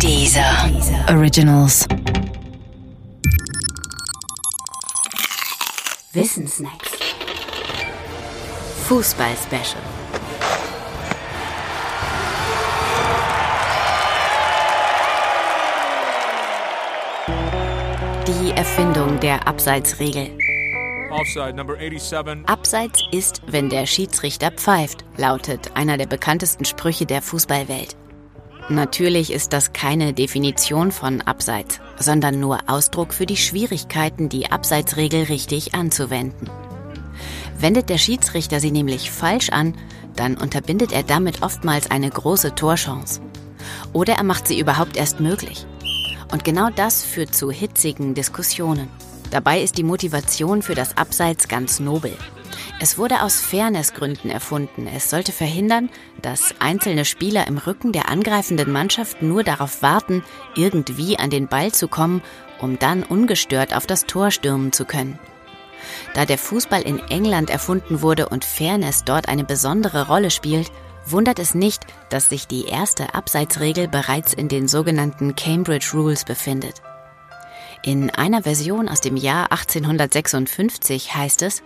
Dieser Originals. Wissensnacks. Fußball-Special. Die Erfindung der Abseitsregel. Offside number 87. Abseits ist, wenn der Schiedsrichter pfeift, lautet einer der bekanntesten Sprüche der Fußballwelt. Natürlich ist das keine Definition von Abseits, sondern nur Ausdruck für die Schwierigkeiten, die Abseitsregel richtig anzuwenden. Wendet der Schiedsrichter sie nämlich falsch an, dann unterbindet er damit oftmals eine große Torchance. Oder er macht sie überhaupt erst möglich. Und genau das führt zu hitzigen Diskussionen. Dabei ist die Motivation für das Abseits ganz nobel. Es wurde aus Fairnessgründen erfunden. Es sollte verhindern, dass einzelne Spieler im Rücken der angreifenden Mannschaft nur darauf warten, irgendwie an den Ball zu kommen, um dann ungestört auf das Tor stürmen zu können. Da der Fußball in England erfunden wurde und Fairness dort eine besondere Rolle spielt, wundert es nicht, dass sich die erste Abseitsregel bereits in den sogenannten Cambridge Rules befindet. In einer Version aus dem Jahr 1856 heißt es,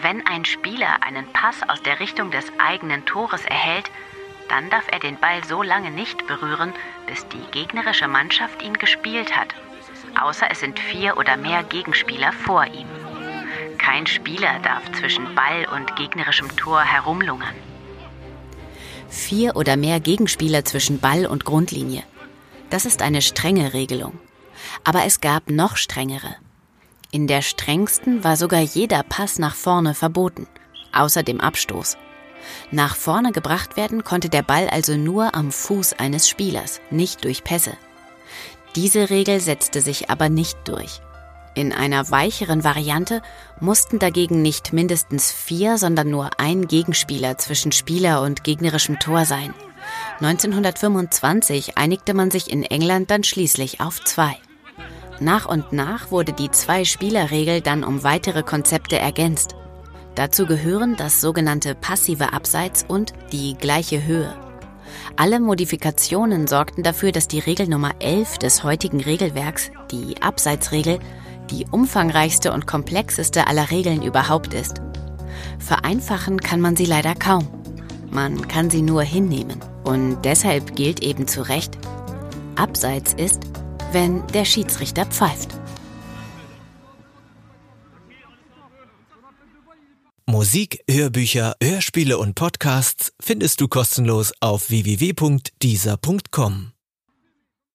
wenn ein Spieler einen Pass aus der Richtung des eigenen Tores erhält, dann darf er den Ball so lange nicht berühren, bis die gegnerische Mannschaft ihn gespielt hat, außer es sind vier oder mehr Gegenspieler vor ihm. Kein Spieler darf zwischen Ball und gegnerischem Tor herumlungern. Vier oder mehr Gegenspieler zwischen Ball und Grundlinie. Das ist eine strenge Regelung. Aber es gab noch strengere. In der strengsten war sogar jeder Pass nach vorne verboten, außer dem Abstoß. Nach vorne gebracht werden konnte der Ball also nur am Fuß eines Spielers, nicht durch Pässe. Diese Regel setzte sich aber nicht durch. In einer weicheren Variante mussten dagegen nicht mindestens vier, sondern nur ein Gegenspieler zwischen Spieler und gegnerischem Tor sein. 1925 einigte man sich in England dann schließlich auf zwei. Nach und nach wurde die Zwei-Spieler-Regel dann um weitere Konzepte ergänzt. Dazu gehören das sogenannte passive Abseits und die gleiche Höhe. Alle Modifikationen sorgten dafür, dass die Regel Nummer 11 des heutigen Regelwerks, die Abseitsregel, die umfangreichste und komplexeste aller Regeln überhaupt ist. Vereinfachen kann man sie leider kaum. Man kann sie nur hinnehmen. Und deshalb gilt eben zu Recht, Abseits ist, wenn der Schiedsrichter pfeift. Musik, Hörbücher, Hörspiele und Podcasts findest du kostenlos auf www.dieser.com.